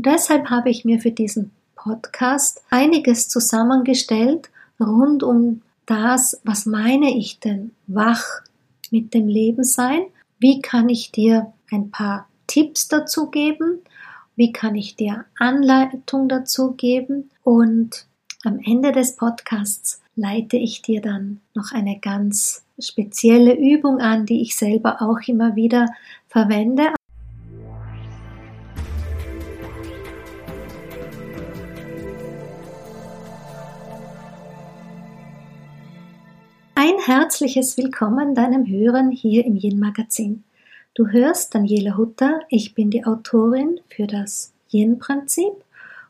Und deshalb habe ich mir für diesen Podcast einiges zusammengestellt rund um das, was meine ich denn wach mit dem Leben sein? Wie kann ich dir ein paar Tipps dazu geben? Wie kann ich dir Anleitung dazu geben? Und am Ende des Podcasts leite ich dir dann noch eine ganz spezielle Übung an, die ich selber auch immer wieder verwende. Herzliches Willkommen deinem Hören hier im Yin Magazin. Du hörst Daniela Hutter, ich bin die Autorin für das Yin Prinzip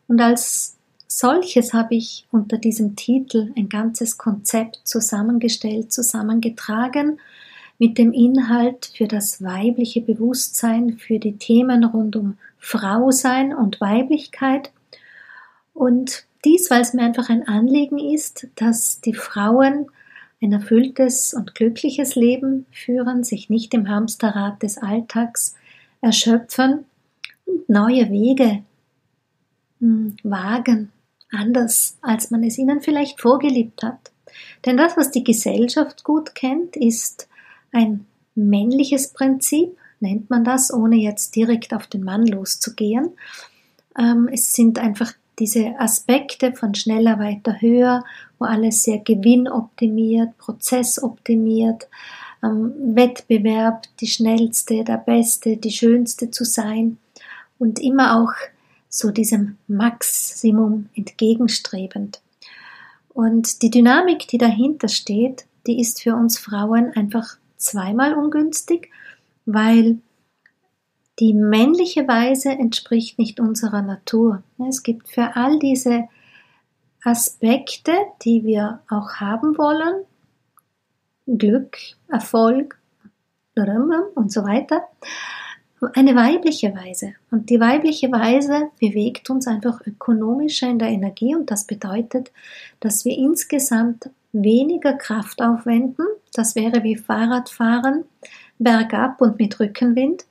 und als solches habe ich unter diesem Titel ein ganzes Konzept zusammengestellt, zusammengetragen mit dem Inhalt für das weibliche Bewusstsein, für die Themen rund um Frausein und Weiblichkeit. Und dies, weil es mir einfach ein Anliegen ist, dass die Frauen ein erfülltes und glückliches Leben führen, sich nicht im Hamsterrad des Alltags erschöpfen und neue Wege hm, wagen, anders als man es ihnen vielleicht vorgelebt hat. Denn das, was die Gesellschaft gut kennt, ist ein männliches Prinzip, nennt man das, ohne jetzt direkt auf den Mann loszugehen. Ähm, es sind einfach diese Aspekte von schneller, weiter, höher, wo alles sehr gewinnoptimiert, prozessoptimiert, ähm, Wettbewerb, die schnellste, der beste, die schönste zu sein und immer auch so diesem Maximum entgegenstrebend. Und die Dynamik, die dahinter steht, die ist für uns Frauen einfach zweimal ungünstig, weil die männliche Weise entspricht nicht unserer Natur. Es gibt für all diese Aspekte, die wir auch haben wollen, Glück, Erfolg und so weiter, eine weibliche Weise. Und die weibliche Weise bewegt uns einfach ökonomischer in der Energie und das bedeutet, dass wir insgesamt weniger Kraft aufwenden. Das wäre wie Fahrradfahren, bergab und mit Rückenwind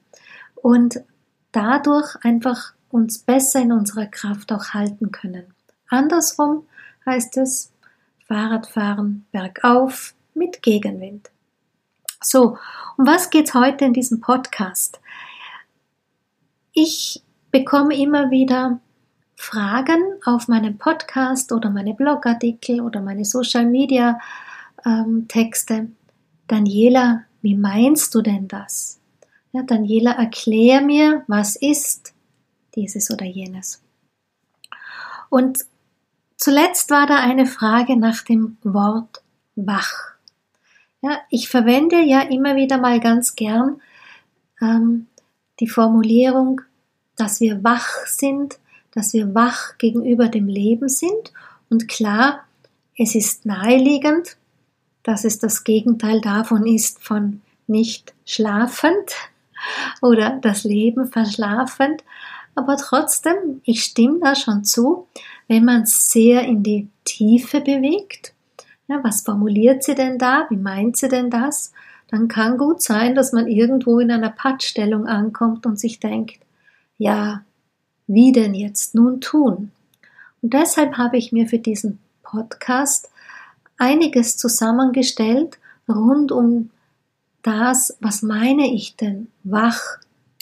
und dadurch einfach uns besser in unserer Kraft auch halten können. Andersrum heißt es Fahrradfahren bergauf mit Gegenwind. So, um was geht's heute in diesem Podcast? Ich bekomme immer wieder Fragen auf meinem Podcast oder meine Blogartikel oder meine Social Media ähm, Texte. Daniela, wie meinst du denn das? Ja, Daniela, erklär mir, was ist dieses oder jenes. Und zuletzt war da eine Frage nach dem Wort wach. Ja, ich verwende ja immer wieder mal ganz gern ähm, die Formulierung, dass wir wach sind, dass wir wach gegenüber dem Leben sind. Und klar, es ist naheliegend, dass es das Gegenteil davon ist von nicht schlafend, oder das Leben verschlafend. Aber trotzdem, ich stimme da schon zu, wenn man sehr in die Tiefe bewegt. Ja, was formuliert sie denn da? Wie meint sie denn das? Dann kann gut sein, dass man irgendwo in einer Pattstellung ankommt und sich denkt, ja, wie denn jetzt nun tun? Und deshalb habe ich mir für diesen Podcast einiges zusammengestellt rund um das, was meine ich denn, wach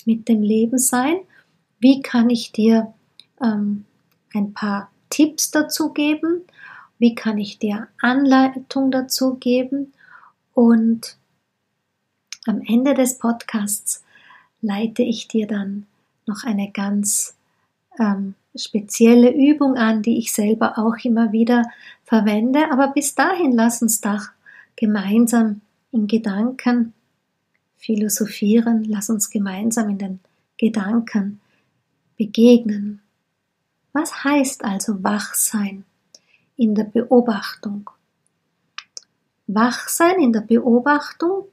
mit dem Leben sein? Wie kann ich dir ähm, ein paar Tipps dazu geben? Wie kann ich dir Anleitung dazu geben? Und am Ende des Podcasts leite ich dir dann noch eine ganz ähm, spezielle Übung an, die ich selber auch immer wieder verwende. Aber bis dahin lass uns doch gemeinsam in Gedanken philosophieren, lass uns gemeinsam in den Gedanken begegnen. Was heißt also Wachsein in der Beobachtung? Wachsein in der Beobachtung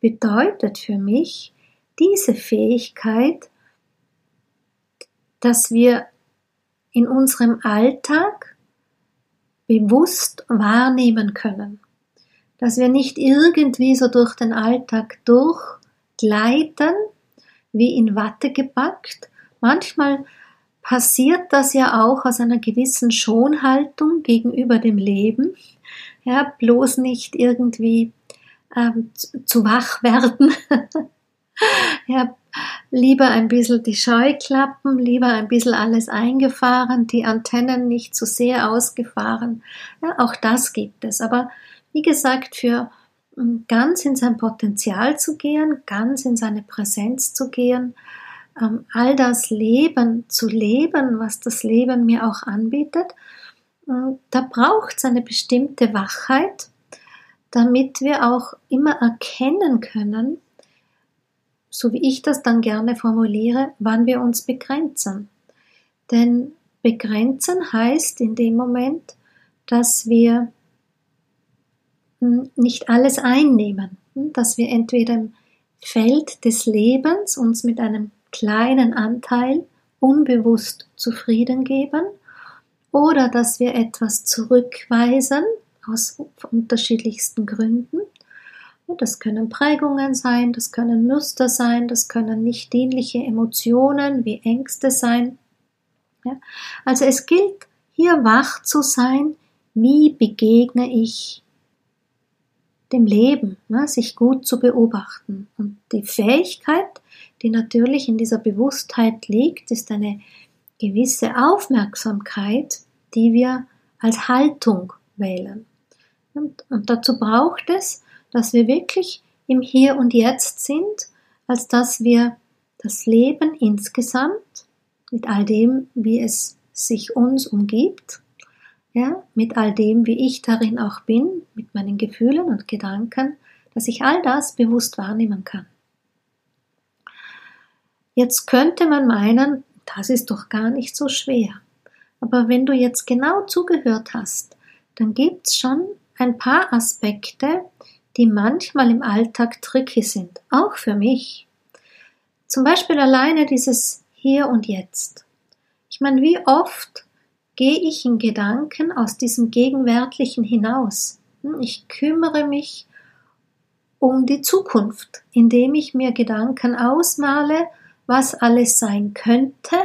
bedeutet für mich diese Fähigkeit, dass wir in unserem Alltag bewusst wahrnehmen können dass wir nicht irgendwie so durch den Alltag durchgleiten, wie in Watte gepackt. Manchmal passiert das ja auch aus einer gewissen Schonhaltung gegenüber dem Leben. Ja, bloß nicht irgendwie ähm, zu, wach werden. ja, lieber ein bisschen die Scheuklappen, lieber ein bisschen alles eingefahren, die Antennen nicht zu sehr ausgefahren. Ja, auch das gibt es. Aber wie gesagt, für ähm, ganz in sein Potenzial zu gehen, ganz in seine Präsenz zu gehen, ähm, all das Leben zu leben, was das Leben mir auch anbietet, da braucht es eine bestimmte Wachheit, damit wir auch immer erkennen können, so wie ich das dann gerne formuliere, wann wir uns begrenzen. Denn begrenzen heißt in dem Moment, dass wir nicht alles einnehmen, hm, dass wir entweder im Feld des Lebens uns mit einem kleinen Anteil unbewusst zufrieden geben oder dass wir etwas zurückweisen aus unterschiedlichsten Gründen das können Prägungen sein, das können Muster sein, das können nicht dienliche Emotionen wie Ängste sein. Also es gilt hier wach zu sein, wie begegne ich dem Leben, ne? sich gut zu beobachten. Und die Fähigkeit, die natürlich in dieser Bewusstheit liegt, ist eine gewisse Aufmerksamkeit, die wir als Haltung wählen. Und, und dazu braucht es dass wir wirklich im Hier und Jetzt sind, als dass wir das Leben insgesamt mit all dem, wie es sich uns umgibt, ja, mit all dem, wie ich darin auch bin, mit meinen Gefühlen und Gedanken, dass ich all das bewusst wahrnehmen kann. Jetzt könnte man meinen, das ist doch gar nicht so schwer. Aber wenn du jetzt genau zugehört hast, dann gibt es schon ein paar Aspekte, die manchmal im Alltag tricky sind, auch für mich. Zum Beispiel alleine dieses Hier und Jetzt. Ich meine, wie oft gehe ich in Gedanken aus diesem Gegenwärtigen hinaus? Hm, ich kümmere mich um die Zukunft, indem ich mir Gedanken ausmale, was alles sein könnte,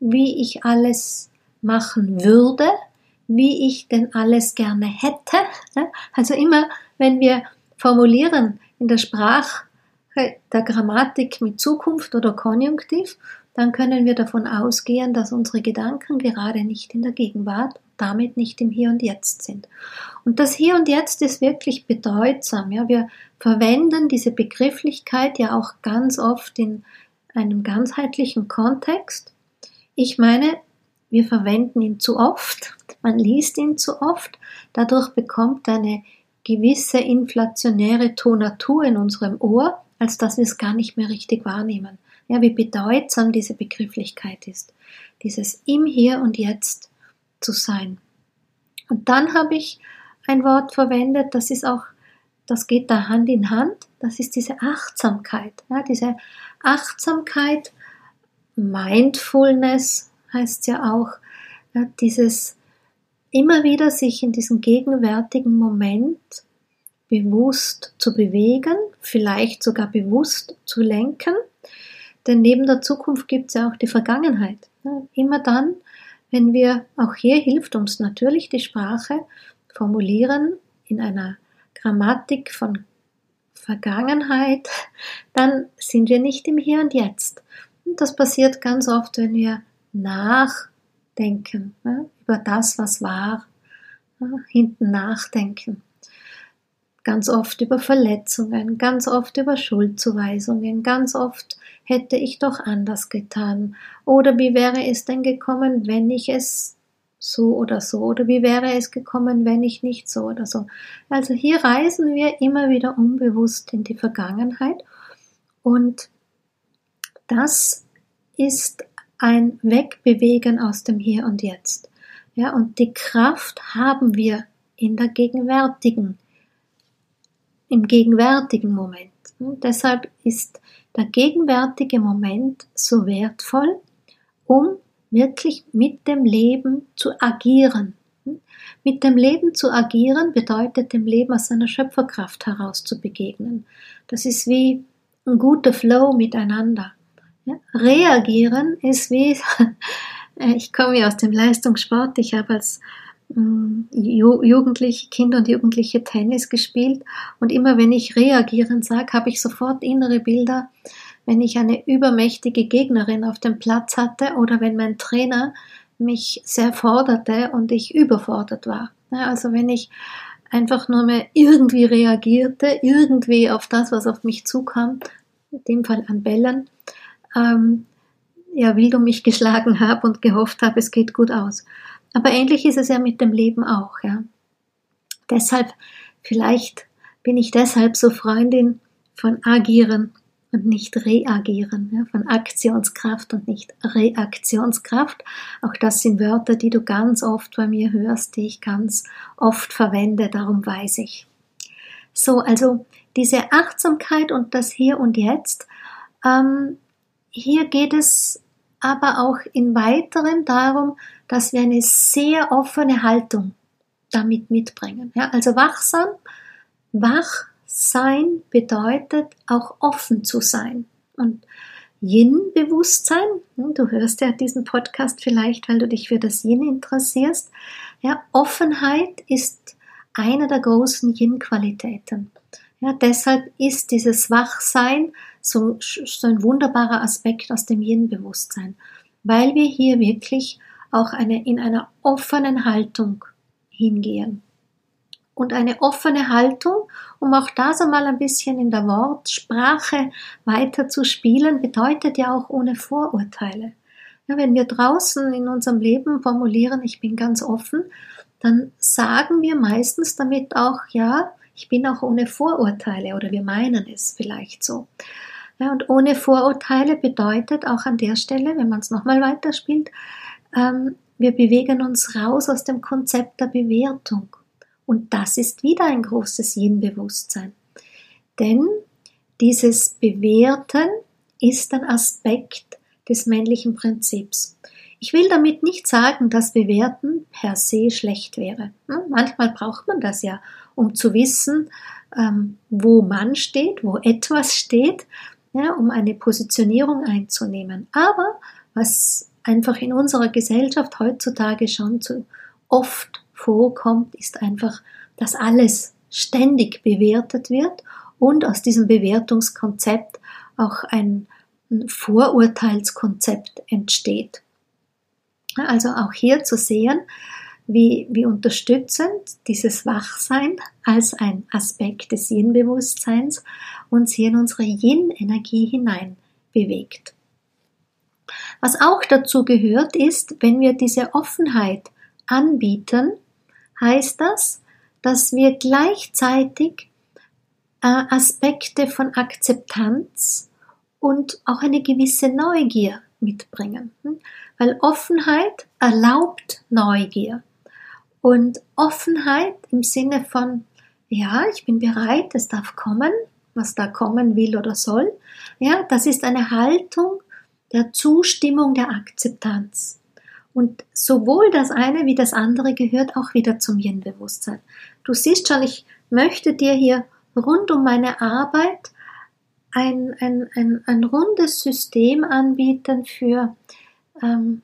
wie ich alles machen würde, wie ich denn alles gerne hätte. Also immer wenn wir formulieren in der Sprache der Grammatik mit Zukunft oder Konjunktiv, dann können wir davon ausgehen, dass unsere Gedanken gerade nicht in der Gegenwart, damit nicht im Hier und Jetzt sind. Und das Hier und Jetzt ist wirklich bedeutsam. Ja, wir verwenden diese Begrifflichkeit ja auch ganz oft in einem ganzheitlichen Kontext. Ich meine, wir verwenden ihn zu oft, man liest ihn zu oft, dadurch bekommt eine gewisse inflationäre Tonatur in unserem Ohr, als dass wir es gar nicht mehr richtig wahrnehmen. Ja, wie bedeutsam diese Begrifflichkeit ist. Dieses im Hier und Jetzt zu sein. Und dann habe ich ein Wort verwendet, das ist auch, das geht da Hand in Hand, das ist diese Achtsamkeit. Ja, diese Achtsamkeit, Mindfulness heißt ja auch, ja, dieses immer wieder sich in diesem gegenwärtigen Moment bewusst zu bewegen, vielleicht sogar bewusst zu lenken. Denn neben der Zukunft gibt es ja auch die Vergangenheit. Immer dann, wenn wir, auch hier hilft uns natürlich die Sprache, formulieren in einer Grammatik von Vergangenheit, dann sind wir nicht im Hier und Jetzt. Und das passiert ganz oft, wenn wir nach denken, ne? über das, was war, ne? hinten nachdenken. Ganz oft über Verletzungen, ganz oft über Schuldzuweisungen, ganz oft hätte ich doch anders getan. Oder wie wäre es denn gekommen, wenn ich es so oder so? Oder wie wäre es gekommen, wenn ich nicht so oder so? Also hier reisen wir immer wieder unbewusst in die Vergangenheit und das ist ein Wegbewegen aus dem Hier und Jetzt. Ja, und die Kraft haben wir in der gegenwärtigen, im gegenwärtigen Moment. Und deshalb ist der gegenwärtige Moment so wertvoll, um wirklich mit dem Leben zu agieren. Mit dem Leben zu agieren bedeutet dem Leben aus seiner Schöpferkraft heraus zu begegnen. Das ist wie ein guter Flow miteinander. Reagieren ist wie ich komme ja aus dem Leistungssport. Ich habe als Jugendliche, Kinder und Jugendliche Tennis gespielt und immer wenn ich reagieren sage, habe ich sofort innere Bilder, wenn ich eine übermächtige Gegnerin auf dem Platz hatte oder wenn mein Trainer mich sehr forderte und ich überfordert war. Also wenn ich einfach nur mehr irgendwie reagierte, irgendwie auf das, was auf mich zukam, in dem Fall an Bällen, ähm, ja, wild um mich geschlagen habe und gehofft habe, es geht gut aus. Aber ähnlich ist es ja mit dem Leben auch, ja. Deshalb, vielleicht bin ich deshalb so Freundin von Agieren und nicht reagieren, ja, von Aktionskraft und nicht Reaktionskraft. Auch das sind Wörter, die du ganz oft bei mir hörst, die ich ganz oft verwende, darum weiß ich. So, also diese Achtsamkeit und das Hier und Jetzt, ähm, hier geht es aber auch in weiteren darum, dass wir eine sehr offene Haltung damit mitbringen. Ja, also wachsam, wach sein bedeutet auch offen zu sein. Und Yin-Bewusstsein, hm, du hörst ja diesen Podcast vielleicht, weil du dich für das Yin interessierst. Ja, Offenheit ist eine der großen Yin-Qualitäten. Ja, deshalb ist dieses Wachsein so, so ein wunderbarer Aspekt aus dem Yin-Bewusstsein, weil wir hier wirklich auch eine, in einer offenen Haltung hingehen und eine offene Haltung, um auch das einmal ein bisschen in der Wortsprache weiter zu spielen, bedeutet ja auch ohne Vorurteile. Ja, wenn wir draußen in unserem Leben formulieren, ich bin ganz offen, dann sagen wir meistens damit auch, ja, ich bin auch ohne Vorurteile oder wir meinen es vielleicht so. Ja, und ohne Vorurteile bedeutet auch an der Stelle, wenn man es nochmal weiterspielt, ähm, wir bewegen uns raus aus dem Konzept der Bewertung. Und das ist wieder ein großes Yin-Bewusstsein. Denn dieses Bewerten ist ein Aspekt des männlichen Prinzips. Ich will damit nicht sagen, dass Bewerten per se schlecht wäre. Hm, manchmal braucht man das ja, um zu wissen, ähm, wo man steht, wo etwas steht, um eine Positionierung einzunehmen. Aber was einfach in unserer Gesellschaft heutzutage schon zu oft vorkommt, ist einfach, dass alles ständig bewertet wird und aus diesem Bewertungskonzept auch ein Vorurteilskonzept entsteht. Also auch hier zu sehen, wie, wie unterstützend dieses Wachsein als ein Aspekt des Yin-Bewusstseins uns hier in unsere Yin-Energie hinein bewegt. Was auch dazu gehört ist, wenn wir diese Offenheit anbieten, heißt das, dass wir gleichzeitig äh, Aspekte von Akzeptanz und auch eine gewisse Neugier mitbringen. Hm? Weil Offenheit erlaubt Neugier. Und Offenheit im Sinne von, ja, ich bin bereit, es darf kommen, was da kommen will oder soll, ja, das ist eine Haltung der Zustimmung, der Akzeptanz. Und sowohl das eine wie das andere gehört auch wieder zum Yin-Bewusstsein. Du siehst schon, ich möchte dir hier rund um meine Arbeit ein, ein, ein, ein rundes System anbieten für, ähm,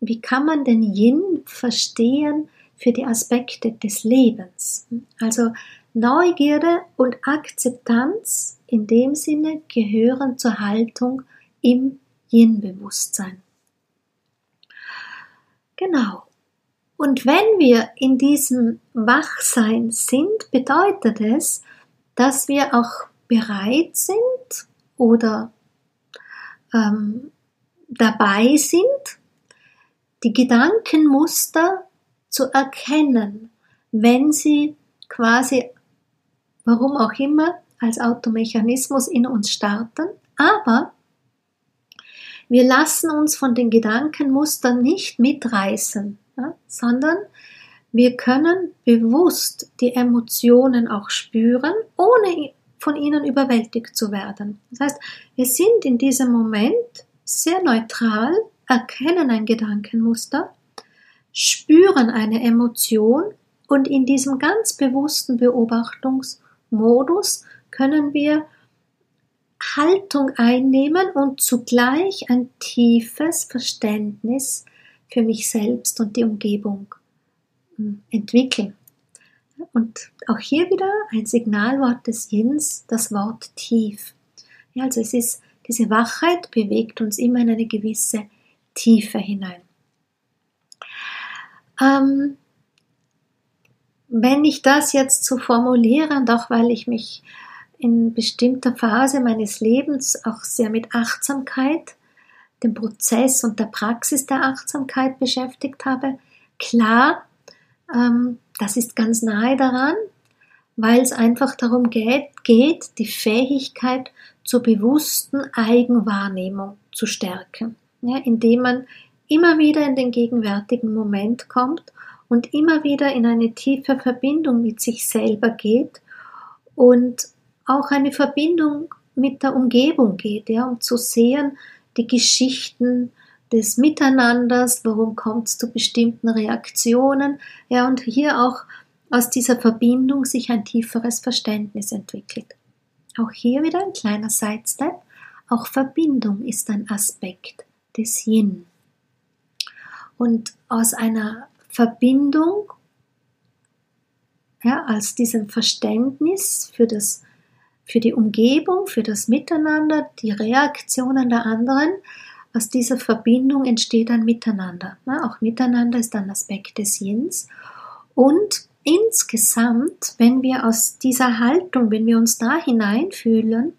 wie kann man den Yin verstehen für die Aspekte des Lebens. Also Neugierde und Akzeptanz in dem Sinne gehören zur Haltung im Yin-Bewusstsein. Genau. Und wenn wir in diesem Wachsein sind, bedeutet es, dass wir auch bereit sind oder ähm, dabei sind, die Gedankenmuster zu erkennen, wenn sie quasi, warum auch immer, als Automechanismus in uns starten, aber wir lassen uns von den Gedankenmustern nicht mitreißen, ja, sondern wir können bewusst die Emotionen auch spüren, ohne von ihnen überwältigt zu werden. Das heißt, wir sind in diesem Moment sehr neutral, erkennen ein Gedankenmuster, spüren eine Emotion und in diesem ganz bewussten Beobachtungsmodus können wir Haltung einnehmen und zugleich ein tiefes Verständnis für mich selbst und die Umgebung hm, entwickeln. Und auch hier wieder ein Signalwort des Jins, das Wort tief. Ja, also es ist, diese Wachheit bewegt uns immer in eine gewisse Tiefe hinein. Ähm, wenn ich das jetzt so formuliere, und auch weil ich mich in bestimmter Phase meines Lebens auch sehr mit Achtsamkeit, dem Prozess und der Praxis der Achtsamkeit beschäftigt habe, klar, ähm, das ist ganz nahe daran, weil es einfach darum geht, geht, die Fähigkeit zur bewussten Eigenwahrnehmung zu stärken, ja, indem man immer wieder in den gegenwärtigen Moment kommt und immer wieder in eine tiefe Verbindung mit sich selber geht und auch eine Verbindung mit der Umgebung geht, ja, um zu sehen, die Geschichten des Miteinanders, warum kommt es zu bestimmten Reaktionen, ja, und hier auch aus dieser Verbindung sich ein tieferes Verständnis entwickelt. Auch hier wieder ein kleiner Sidestep. Auch Verbindung ist ein Aspekt des Yin. Und aus einer Verbindung, ja, als diesem Verständnis für das für die Umgebung, für das Miteinander, die Reaktionen der anderen. Aus dieser Verbindung entsteht ein Miteinander. Auch Miteinander ist ein Aspekt des Yins. Und insgesamt, wenn wir aus dieser Haltung, wenn wir uns da hineinfühlen,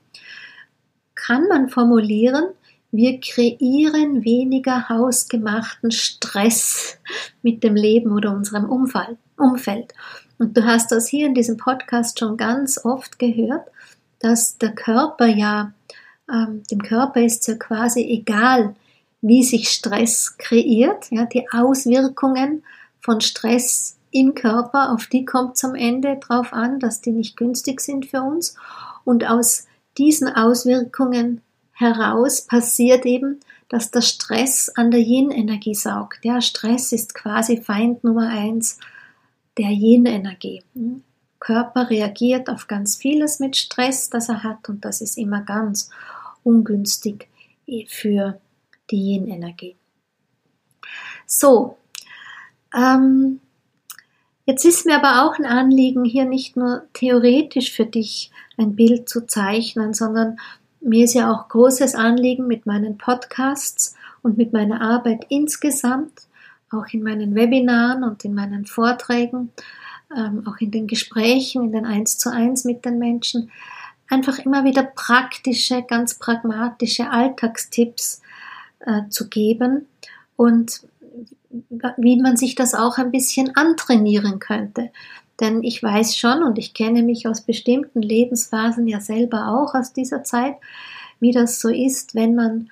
kann man formulieren, wir kreieren weniger hausgemachten Stress mit dem Leben oder unserem Umfeld. Und du hast das hier in diesem Podcast schon ganz oft gehört dass der Körper ja, ähm, dem Körper ist ja quasi egal, wie sich Stress kreiert, ja, die Auswirkungen von Stress im Körper, auf die kommt es am Ende drauf an, dass die nicht günstig sind für uns. Und aus diesen Auswirkungen heraus passiert eben, dass der Stress an der Yin-Energie saugt. Ja, Stress ist quasi Feind Nummer eins der Yin-Energie. Körper reagiert auf ganz vieles mit Stress, das er hat und das ist immer ganz ungünstig für die Yin-Energie. So, ähm, jetzt ist mir aber auch ein Anliegen, hier nicht nur theoretisch für dich ein Bild zu zeichnen, sondern mir ist ja auch großes Anliegen mit meinen Podcasts und mit meiner Arbeit insgesamt, auch in meinen Webinaren und in meinen Vorträgen, ähm, auch in den Gesprächen, in den Eins zu eins mit den Menschen, einfach immer wieder praktische, ganz pragmatische Alltagstipps äh, zu geben und wie man sich das auch ein bisschen antrainieren könnte. Denn ich weiß schon und ich kenne mich aus bestimmten Lebensphasen ja selber auch aus dieser Zeit, wie das so ist, wenn man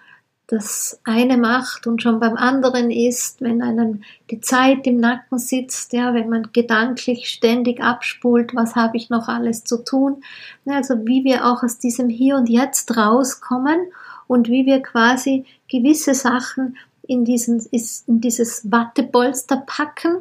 das eine macht und schon beim anderen ist, wenn einem die Zeit im Nacken sitzt, ja, wenn man gedanklich ständig abspult, was habe ich noch alles zu tun. Also wie wir auch aus diesem Hier und Jetzt rauskommen und wie wir quasi gewisse Sachen in, diesen, in dieses Wattepolster packen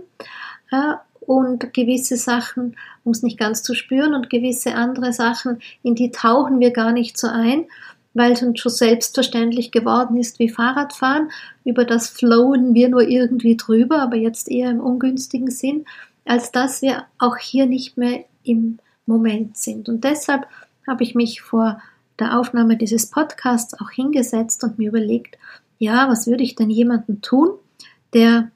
ja, und gewisse Sachen, um es nicht ganz zu spüren, und gewisse andere Sachen, in die tauchen wir gar nicht so ein weil es uns schon selbstverständlich geworden ist wie Fahrradfahren. Über das flowen wir nur irgendwie drüber, aber jetzt eher im ungünstigen Sinn, als dass wir auch hier nicht mehr im Moment sind. Und deshalb habe ich mich vor der Aufnahme dieses Podcasts auch hingesetzt und mir überlegt, ja, was würde ich denn jemandem tun, der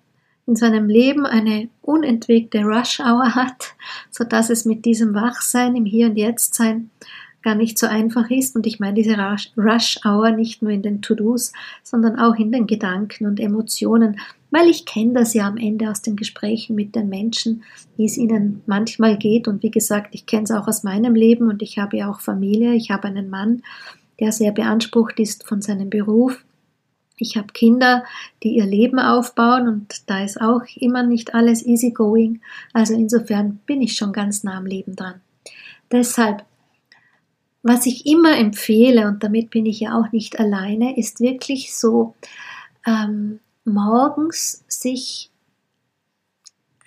in seinem Leben eine unentwegte Rush Hour hat, so dass es mit diesem Wachsein im Hier und Jetzt sein gar nicht so einfach ist. Und ich meine diese Rush-Hour nicht nur in den To-Dos, sondern auch in den Gedanken und Emotionen, weil ich kenne das ja am Ende aus den Gesprächen mit den Menschen, wie es ihnen manchmal geht. Und wie gesagt, ich kenne es auch aus meinem Leben und ich habe ja auch Familie. Ich habe einen Mann, der sehr beansprucht ist von seinem Beruf. Ich habe Kinder, die ihr Leben aufbauen und da ist auch immer nicht alles easy going. Also insofern bin ich schon ganz nah am Leben dran. Deshalb was ich immer empfehle, und damit bin ich ja auch nicht alleine, ist wirklich so ähm, morgens sich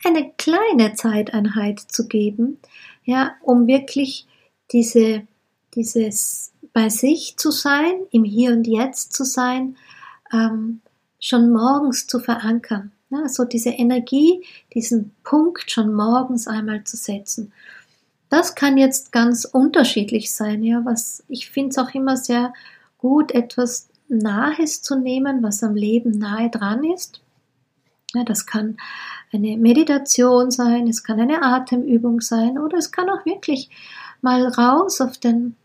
eine kleine Zeiteinheit zu geben, ja, um wirklich diese, dieses bei sich zu sein, im Hier und Jetzt zu sein, ähm, schon morgens zu verankern. Ja, so diese Energie, diesen Punkt schon morgens einmal zu setzen. Das kann jetzt ganz unterschiedlich sein, ja, was ich finde es auch immer sehr gut, etwas Nahes zu nehmen, was am Leben nahe dran ist. Ja, das kann eine Meditation sein, es kann eine Atemübung sein oder es kann auch wirklich mal raus auf den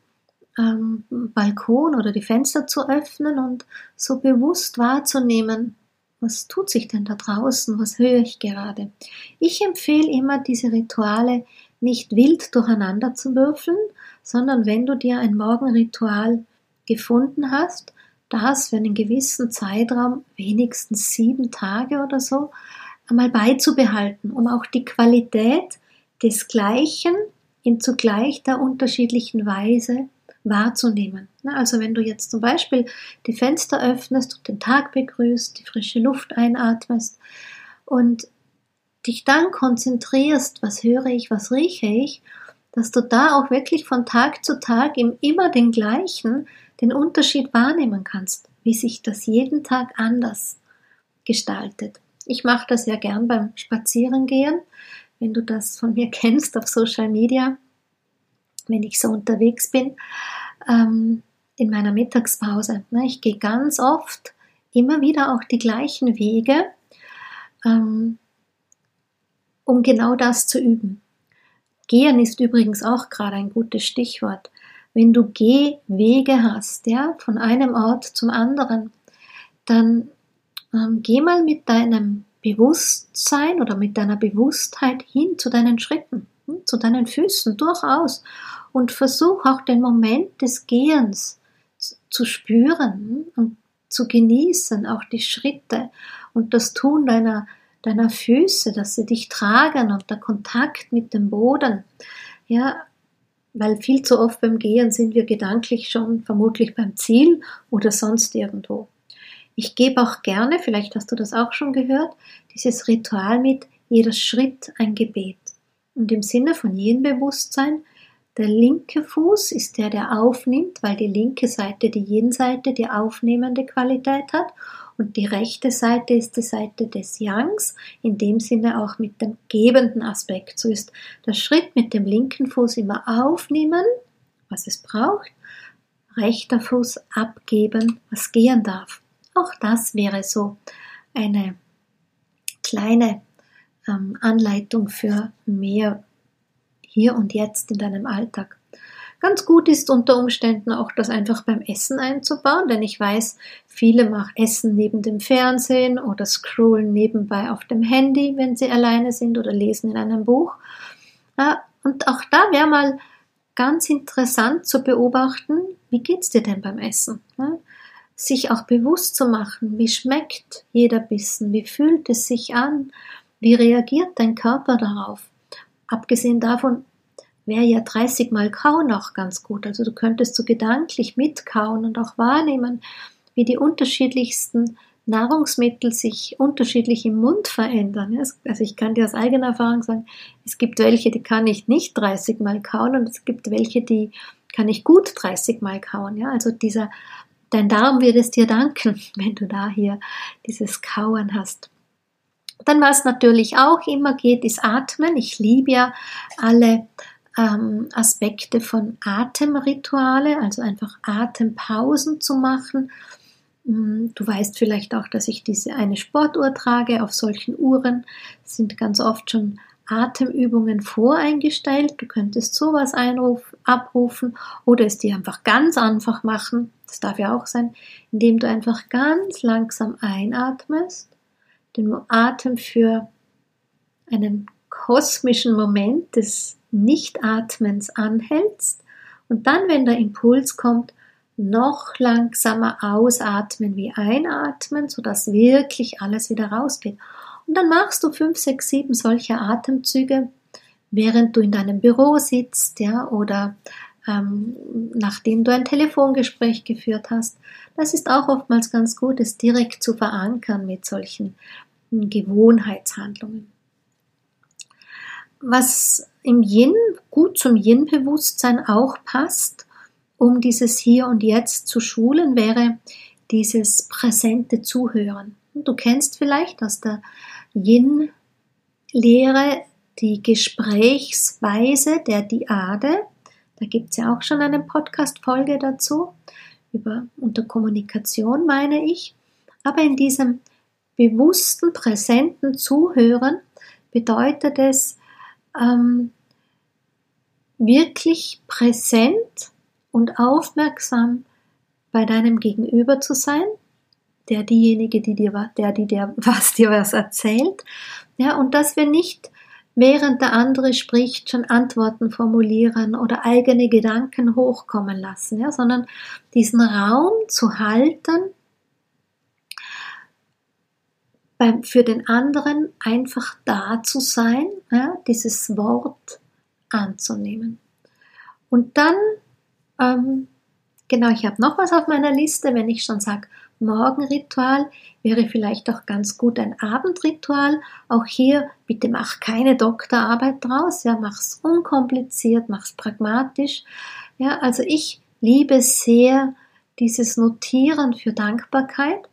ähm, Balkon oder die Fenster zu öffnen und so bewusst wahrzunehmen, was tut sich denn da draußen, was höre ich gerade. Ich empfehle immer diese Rituale nicht wild durcheinander zu würfeln, sondern wenn du dir ein Morgenritual gefunden hast, das für einen gewissen Zeitraum, wenigstens sieben Tage oder so, einmal beizubehalten, um auch die Qualität des Gleichen in zugleich der unterschiedlichen Weise wahrzunehmen. Also wenn du jetzt zum Beispiel die Fenster öffnest und den Tag begrüßt, die frische Luft einatmest und dich dann konzentrierst, was höre ich, was rieche ich, dass du da auch wirklich von Tag zu Tag im immer den gleichen den Unterschied wahrnehmen kannst, wie sich das jeden Tag anders gestaltet. Ich mache das ja gern beim Spazierengehen, wenn du das von mir kennst auf Social Media, wenn ich so unterwegs bin, ähm, in meiner Mittagspause. Ne, ich gehe ganz oft immer wieder auch die gleichen Wege, ähm, um genau das zu üben. Gehen ist übrigens auch gerade ein gutes Stichwort. Wenn du Gehwege hast, ja, von einem Ort zum anderen, dann ähm, geh mal mit deinem Bewusstsein oder mit deiner Bewusstheit hin zu deinen Schritten, hm, zu deinen Füßen durchaus und versuch auch den Moment des Gehens zu spüren und zu genießen, auch die Schritte und das Tun deiner, deiner Füße, dass sie dich tragen und der Kontakt mit dem Boden. Ja, weil viel zu oft beim Gehen sind wir gedanklich schon vermutlich beim Ziel oder sonst irgendwo. Ich gebe auch gerne, vielleicht hast du das auch schon gehört, dieses Ritual mit, jeder Schritt ein Gebet. Und im Sinne von Yin-Bewusstsein, der linke Fuß ist der, der aufnimmt, weil die linke Seite die Yin-Seite die aufnehmende Qualität hat und die rechte Seite ist die Seite des Yangs, in dem Sinne auch mit dem gebenden Aspekt. So ist der Schritt mit dem linken Fuß immer aufnehmen, was es braucht, rechter Fuß abgeben, was gehen darf. Auch das wäre so eine kleine ähm, Anleitung für mehr hier und jetzt in deinem Alltag. Ganz gut ist unter Umständen auch das einfach beim Essen einzubauen, denn ich weiß, viele machen Essen neben dem Fernsehen oder scrollen nebenbei auf dem Handy, wenn sie alleine sind oder lesen in einem Buch. Und auch da wäre mal ganz interessant zu beobachten, wie geht's dir denn beim Essen? Sich auch bewusst zu machen, wie schmeckt jeder Bissen, wie fühlt es sich an, wie reagiert dein Körper darauf? Abgesehen davon, wäre ja 30 Mal Kauen auch ganz gut. Also du könntest so gedanklich mitkauen und auch wahrnehmen, wie die unterschiedlichsten Nahrungsmittel sich unterschiedlich im Mund verändern. Also ich kann dir aus eigener Erfahrung sagen, es gibt welche, die kann ich nicht 30 Mal kauen und es gibt welche, die kann ich gut 30 Mal kauen. Ja, also dieser, dein Darm wird es dir danken, wenn du da hier dieses Kauen hast. Dann was natürlich auch immer geht, ist Atmen. Ich liebe ja alle ähm, Aspekte von Atemrituale, also einfach Atempausen zu machen. Mm, du weißt vielleicht auch, dass ich diese eine Sportuhr trage. Auf solchen Uhren sind ganz oft schon Atemübungen voreingestellt. Du könntest sowas einruf, abrufen oder es dir einfach ganz einfach machen. Das darf ja auch sein, indem du einfach ganz langsam einatmest, den Atem für einen kosmischen Moment des Nichtatmens anhältst und dann, wenn der Impuls kommt, noch langsamer ausatmen wie einatmen, sodass wirklich alles wieder rausgeht. Und dann machst du fünf, sechs, sieben solcher Atemzüge, während du in deinem Büro sitzt, ja, oder ähm, nachdem du ein Telefongespräch geführt hast. Das ist auch oftmals ganz gut, es direkt zu verankern mit solchen Gewohnheitshandlungen. Was im Yin gut zum Yin-Bewusstsein auch passt, um dieses Hier und Jetzt zu schulen, wäre dieses präsente Zuhören. Du kennst vielleicht aus der Yin-Lehre die Gesprächsweise der Diade. Da gibt es ja auch schon eine Podcast-Folge dazu, über unter Kommunikation meine ich. Aber in diesem bewussten, präsenten Zuhören bedeutet es, ähm, wirklich präsent und aufmerksam bei deinem Gegenüber zu sein, der diejenige, die dir, der, die dir, was dir was erzählt, ja, und dass wir nicht während der andere spricht, schon Antworten formulieren oder eigene Gedanken hochkommen lassen, ja, sondern diesen Raum zu halten, für den anderen einfach da zu sein, ja, dieses Wort anzunehmen. Und dann, ähm, genau, ich habe noch was auf meiner Liste, wenn ich schon sage, Morgenritual wäre vielleicht auch ganz gut ein Abendritual. Auch hier bitte mach keine Doktorarbeit draus, ja, mach's unkompliziert, mach's pragmatisch. Ja, also ich liebe sehr dieses Notieren für Dankbarkeit.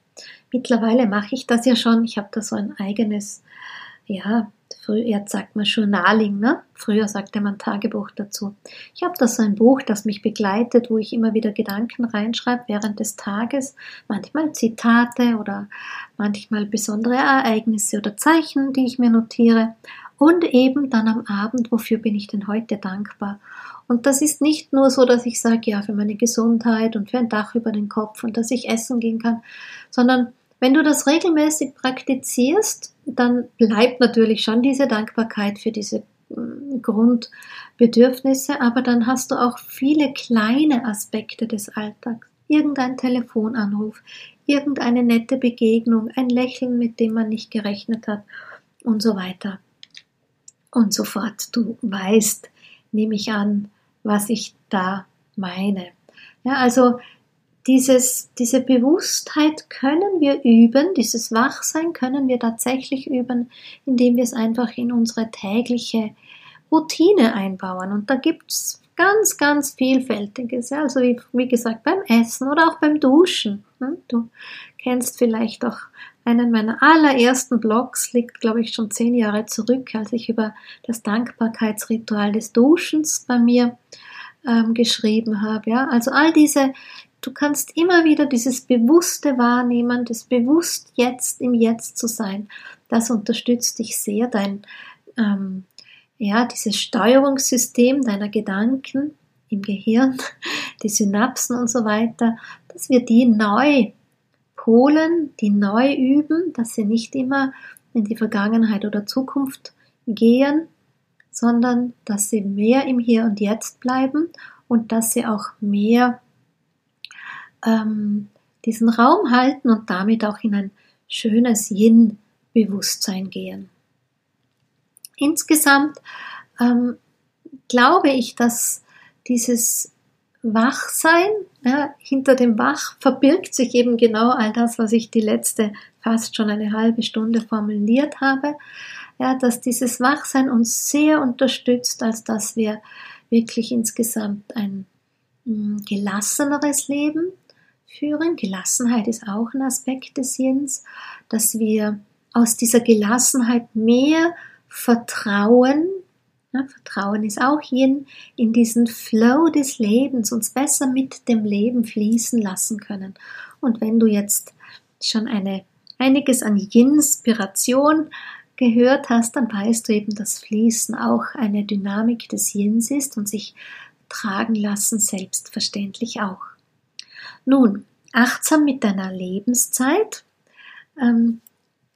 Mittlerweile mache ich das ja schon. Ich habe da so ein eigenes, ja, jetzt sagt man Journaling, ne? Früher sagte man Tagebuch dazu. Ich habe da so ein Buch, das mich begleitet, wo ich immer wieder Gedanken reinschreibe während des Tages, manchmal Zitate oder manchmal besondere Ereignisse oder Zeichen, die ich mir notiere. Und eben dann am Abend, wofür bin ich denn heute dankbar? Und das ist nicht nur so, dass ich sage, ja, für meine Gesundheit und für ein Dach über den Kopf und dass ich essen gehen kann, sondern wenn du das regelmäßig praktizierst, dann bleibt natürlich schon diese Dankbarkeit für diese mm, Grundbedürfnisse, aber dann hast du auch viele kleine Aspekte des Alltags. Irgendein Telefonanruf, irgendeine nette Begegnung, ein Lächeln, mit dem man nicht gerechnet hat und so weiter und so fort. Du weißt, nehme ich an, was ich da meine. Ja, also dieses, diese Bewusstheit können wir üben, dieses Wachsein können wir tatsächlich üben, indem wir es einfach in unsere tägliche Routine einbauen. Und da gibt's ganz, ganz vielfältiges. Ja? Also wie, wie, gesagt, beim Essen oder auch beim Duschen. Hm? Du kennst vielleicht auch einen meiner allerersten Blogs, liegt glaube ich schon zehn Jahre zurück, als ich über das Dankbarkeitsritual des Duschens bei mir ähm, geschrieben habe. Ja? Also all diese Du kannst immer wieder dieses bewusste Wahrnehmen, das bewusst jetzt im Jetzt zu sein, das unterstützt dich sehr, dein, ähm, ja, dieses Steuerungssystem deiner Gedanken im Gehirn, die Synapsen und so weiter, dass wir die neu polen, die neu üben, dass sie nicht immer in die Vergangenheit oder Zukunft gehen, sondern dass sie mehr im Hier und Jetzt bleiben und dass sie auch mehr ähm, diesen Raum halten und damit auch in ein schönes Yin-Bewusstsein gehen. Insgesamt ähm, glaube ich, dass dieses Wachsein, ja, hinter dem Wach verbirgt sich eben genau all das, was ich die letzte fast schon eine halbe Stunde formuliert habe, ja, dass dieses Wachsein uns sehr unterstützt, als dass wir wirklich insgesamt ein mm, gelasseneres Leben führen. Gelassenheit ist auch ein Aspekt des Yins, dass wir aus dieser Gelassenheit mehr Vertrauen, ja, Vertrauen ist auch Yin, in diesen Flow des Lebens uns besser mit dem Leben fließen lassen können. Und wenn du jetzt schon eine, einiges an Yin-Inspiration gehört hast, dann weißt du eben, dass Fließen auch eine Dynamik des Yins ist und sich tragen lassen selbstverständlich auch. Nun, achtsam mit deiner Lebenszeit ähm,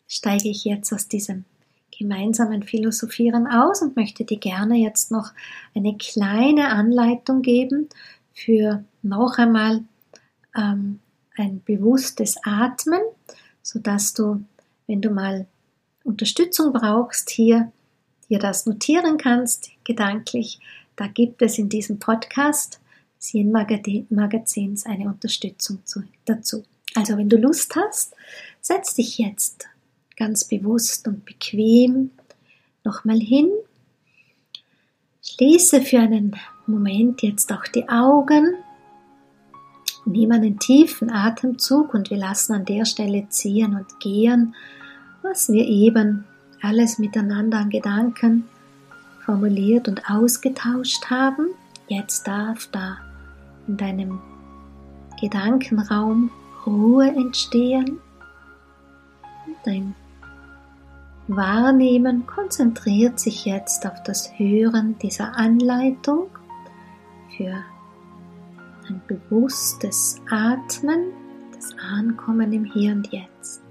steige ich jetzt aus diesem gemeinsamen Philosophieren aus und möchte dir gerne jetzt noch eine kleine Anleitung geben für noch einmal ähm, ein bewusstes Atmen, sodass du, wenn du mal Unterstützung brauchst, hier dir das notieren kannst, gedanklich. Da gibt es in diesem Podcast Sien Magazins eine Unterstützung zu, dazu. Also wenn du Lust hast, setz dich jetzt ganz bewusst und bequem nochmal hin. Schließe für einen Moment jetzt auch die Augen Nimm einen tiefen Atemzug und wir lassen an der Stelle ziehen und gehen, was wir eben alles miteinander an Gedanken formuliert und ausgetauscht haben. Jetzt darf da in deinem Gedankenraum Ruhe entstehen. Dein Wahrnehmen konzentriert sich jetzt auf das Hören dieser Anleitung für ein bewusstes Atmen, das Ankommen im Hier und Jetzt.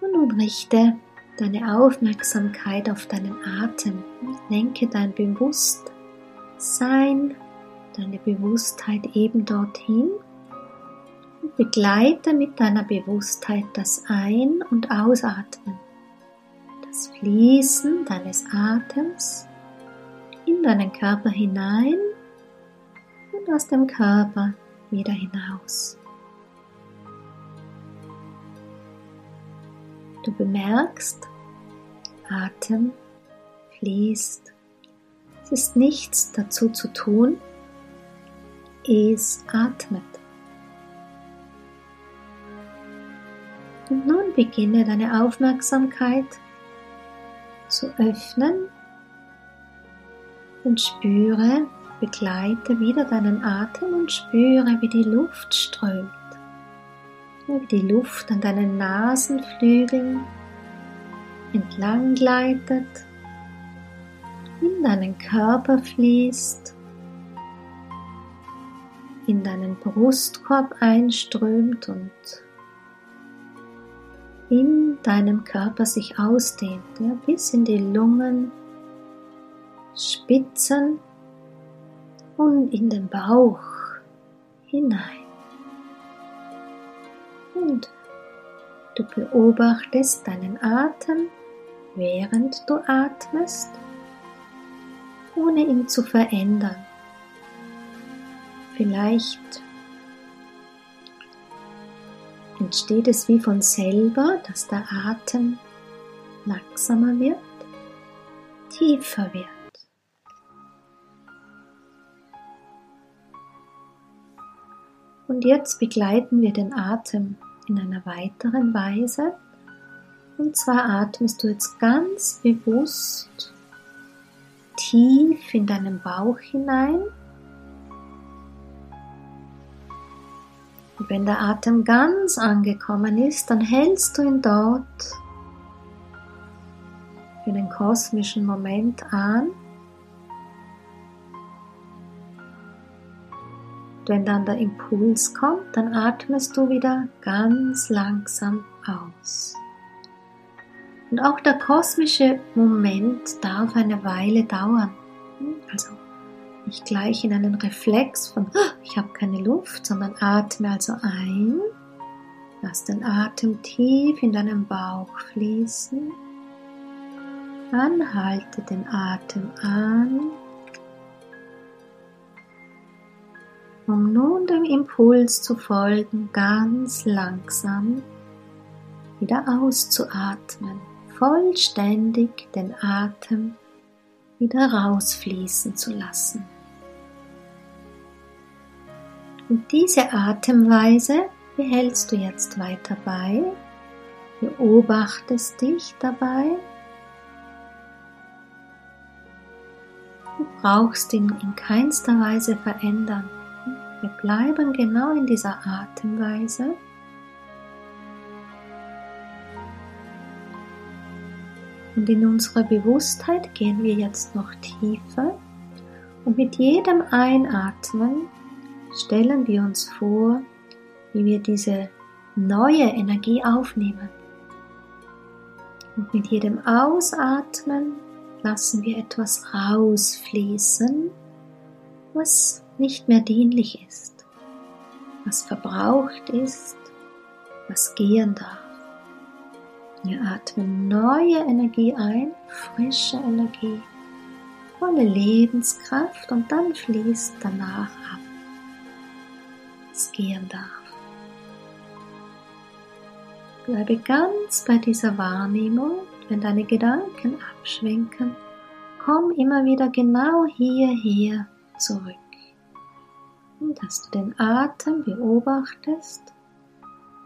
Und nun richte deine Aufmerksamkeit auf deinen Atem. Lenke dein Bewusstsein, deine Bewusstheit eben dorthin und begleite mit deiner Bewusstheit das Ein- und Ausatmen, das Fließen deines Atems in deinen Körper hinein und aus dem Körper wieder hinaus. Du bemerkst, Atem fließt. Es ist nichts dazu zu tun. Es atmet. Und nun beginne deine Aufmerksamkeit zu öffnen und spüre, begleite wieder deinen Atem und spüre, wie die Luft strömt wie die Luft an deinen Nasenflügeln entlang gleitet, in deinen Körper fließt, in deinen Brustkorb einströmt und in deinem Körper sich ausdehnt, ja, bis in die Lungen, Spitzen und in den Bauch hinein. Und du beobachtest deinen Atem, während du atmest, ohne ihn zu verändern. Vielleicht entsteht es wie von selber, dass der Atem langsamer wird, tiefer wird. Und jetzt begleiten wir den Atem in einer weiteren Weise. Und zwar atmest du jetzt ganz bewusst tief in deinen Bauch hinein. Und wenn der Atem ganz angekommen ist, dann hältst du ihn dort für den kosmischen Moment an Wenn dann der Impuls kommt, dann atmest du wieder ganz langsam aus. Und auch der kosmische Moment darf eine Weile dauern. Also nicht gleich in einen Reflex von ah, ich habe keine Luft, sondern atme also ein. Lass den Atem tief in deinen Bauch fließen. Anhalte den Atem an um nun dem Impuls zu folgen, ganz langsam wieder auszuatmen, vollständig den Atem wieder rausfließen zu lassen. Und diese Atemweise behältst du jetzt weiter bei, beobachtest dich dabei. Du brauchst ihn in keinster Weise verändern. Wir bleiben genau in dieser Atemweise. Und in unserer Bewusstheit gehen wir jetzt noch tiefer. Und mit jedem Einatmen stellen wir uns vor, wie wir diese neue Energie aufnehmen. Und mit jedem Ausatmen lassen wir etwas rausfließen, was nicht mehr dienlich ist, was verbraucht ist, was gehen darf. Wir atmen neue Energie ein, frische Energie, volle Lebenskraft und dann fließt danach ab, was gehen darf. Bleibe ganz bei dieser Wahrnehmung, wenn deine Gedanken abschwenken, komm immer wieder genau hierher zurück. Dass du den Atem beobachtest,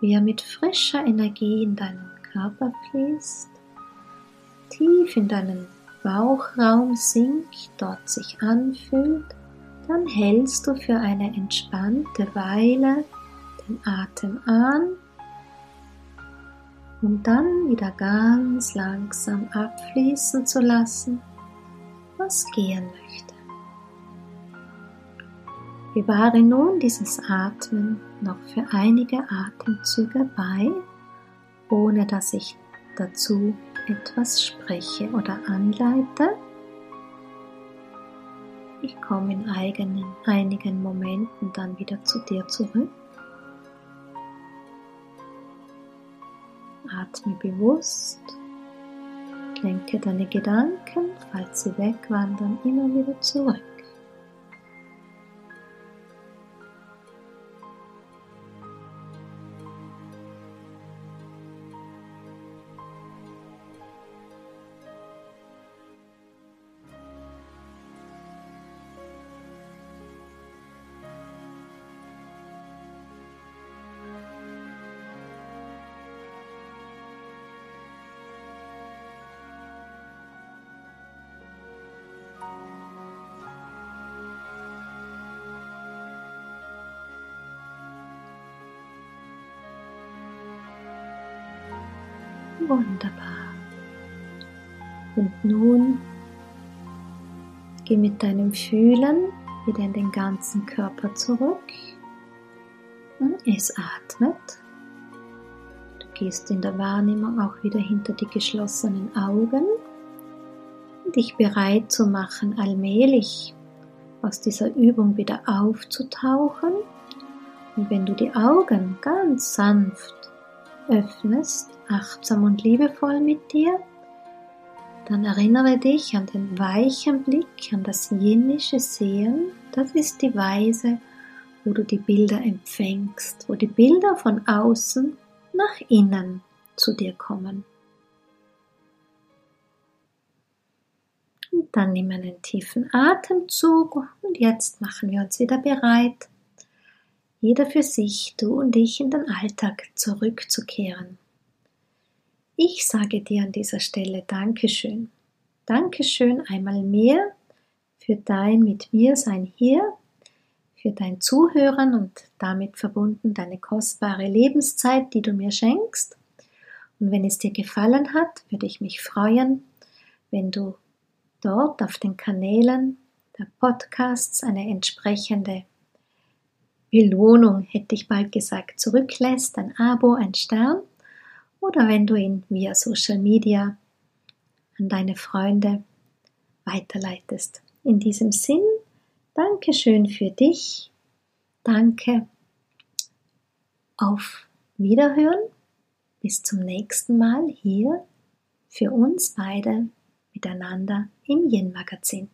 wie er mit frischer Energie in deinen Körper fließt, tief in deinen Bauchraum sinkt, dort sich anfühlt, dann hältst du für eine entspannte Weile den Atem an um dann wieder ganz langsam abfließen zu lassen, was gehen möchte. Bewahre nun dieses Atmen noch für einige Atemzüge bei, ohne dass ich dazu etwas spreche oder anleite. Ich komme in eigenen, einigen Momenten dann wieder zu dir zurück. Atme bewusst, lenke deine Gedanken, falls sie wegwandern, immer wieder zurück. Wunderbar. Und nun geh mit deinem Fühlen wieder in den ganzen Körper zurück. Und es atmet. Du gehst in der Wahrnehmung auch wieder hinter die geschlossenen Augen, dich bereit zu machen, allmählich aus dieser Übung wieder aufzutauchen. Und wenn du die Augen ganz sanft öffnest, achtsam und liebevoll mit dir, dann erinnere dich an den weichen Blick, an das jinnische Sehen. Das ist die Weise, wo du die Bilder empfängst, wo die Bilder von außen nach innen zu dir kommen. Und dann nimm einen tiefen Atemzug und jetzt machen wir uns wieder bereit, jeder für sich, du und ich, in den Alltag zurückzukehren. Ich sage dir an dieser Stelle Dankeschön. Dankeschön einmal mehr für dein mit mir sein hier, für dein Zuhören und damit verbunden deine kostbare Lebenszeit, die du mir schenkst. Und wenn es dir gefallen hat, würde ich mich freuen, wenn du dort auf den Kanälen der Podcasts eine entsprechende Belohnung, hätte ich bald gesagt, zurücklässt, ein Abo, ein Stern oder wenn du ihn via Social Media an deine Freunde weiterleitest. In diesem Sinn, Dankeschön für dich. Danke. Auf Wiederhören. Bis zum nächsten Mal hier für uns beide miteinander im Yin Magazin.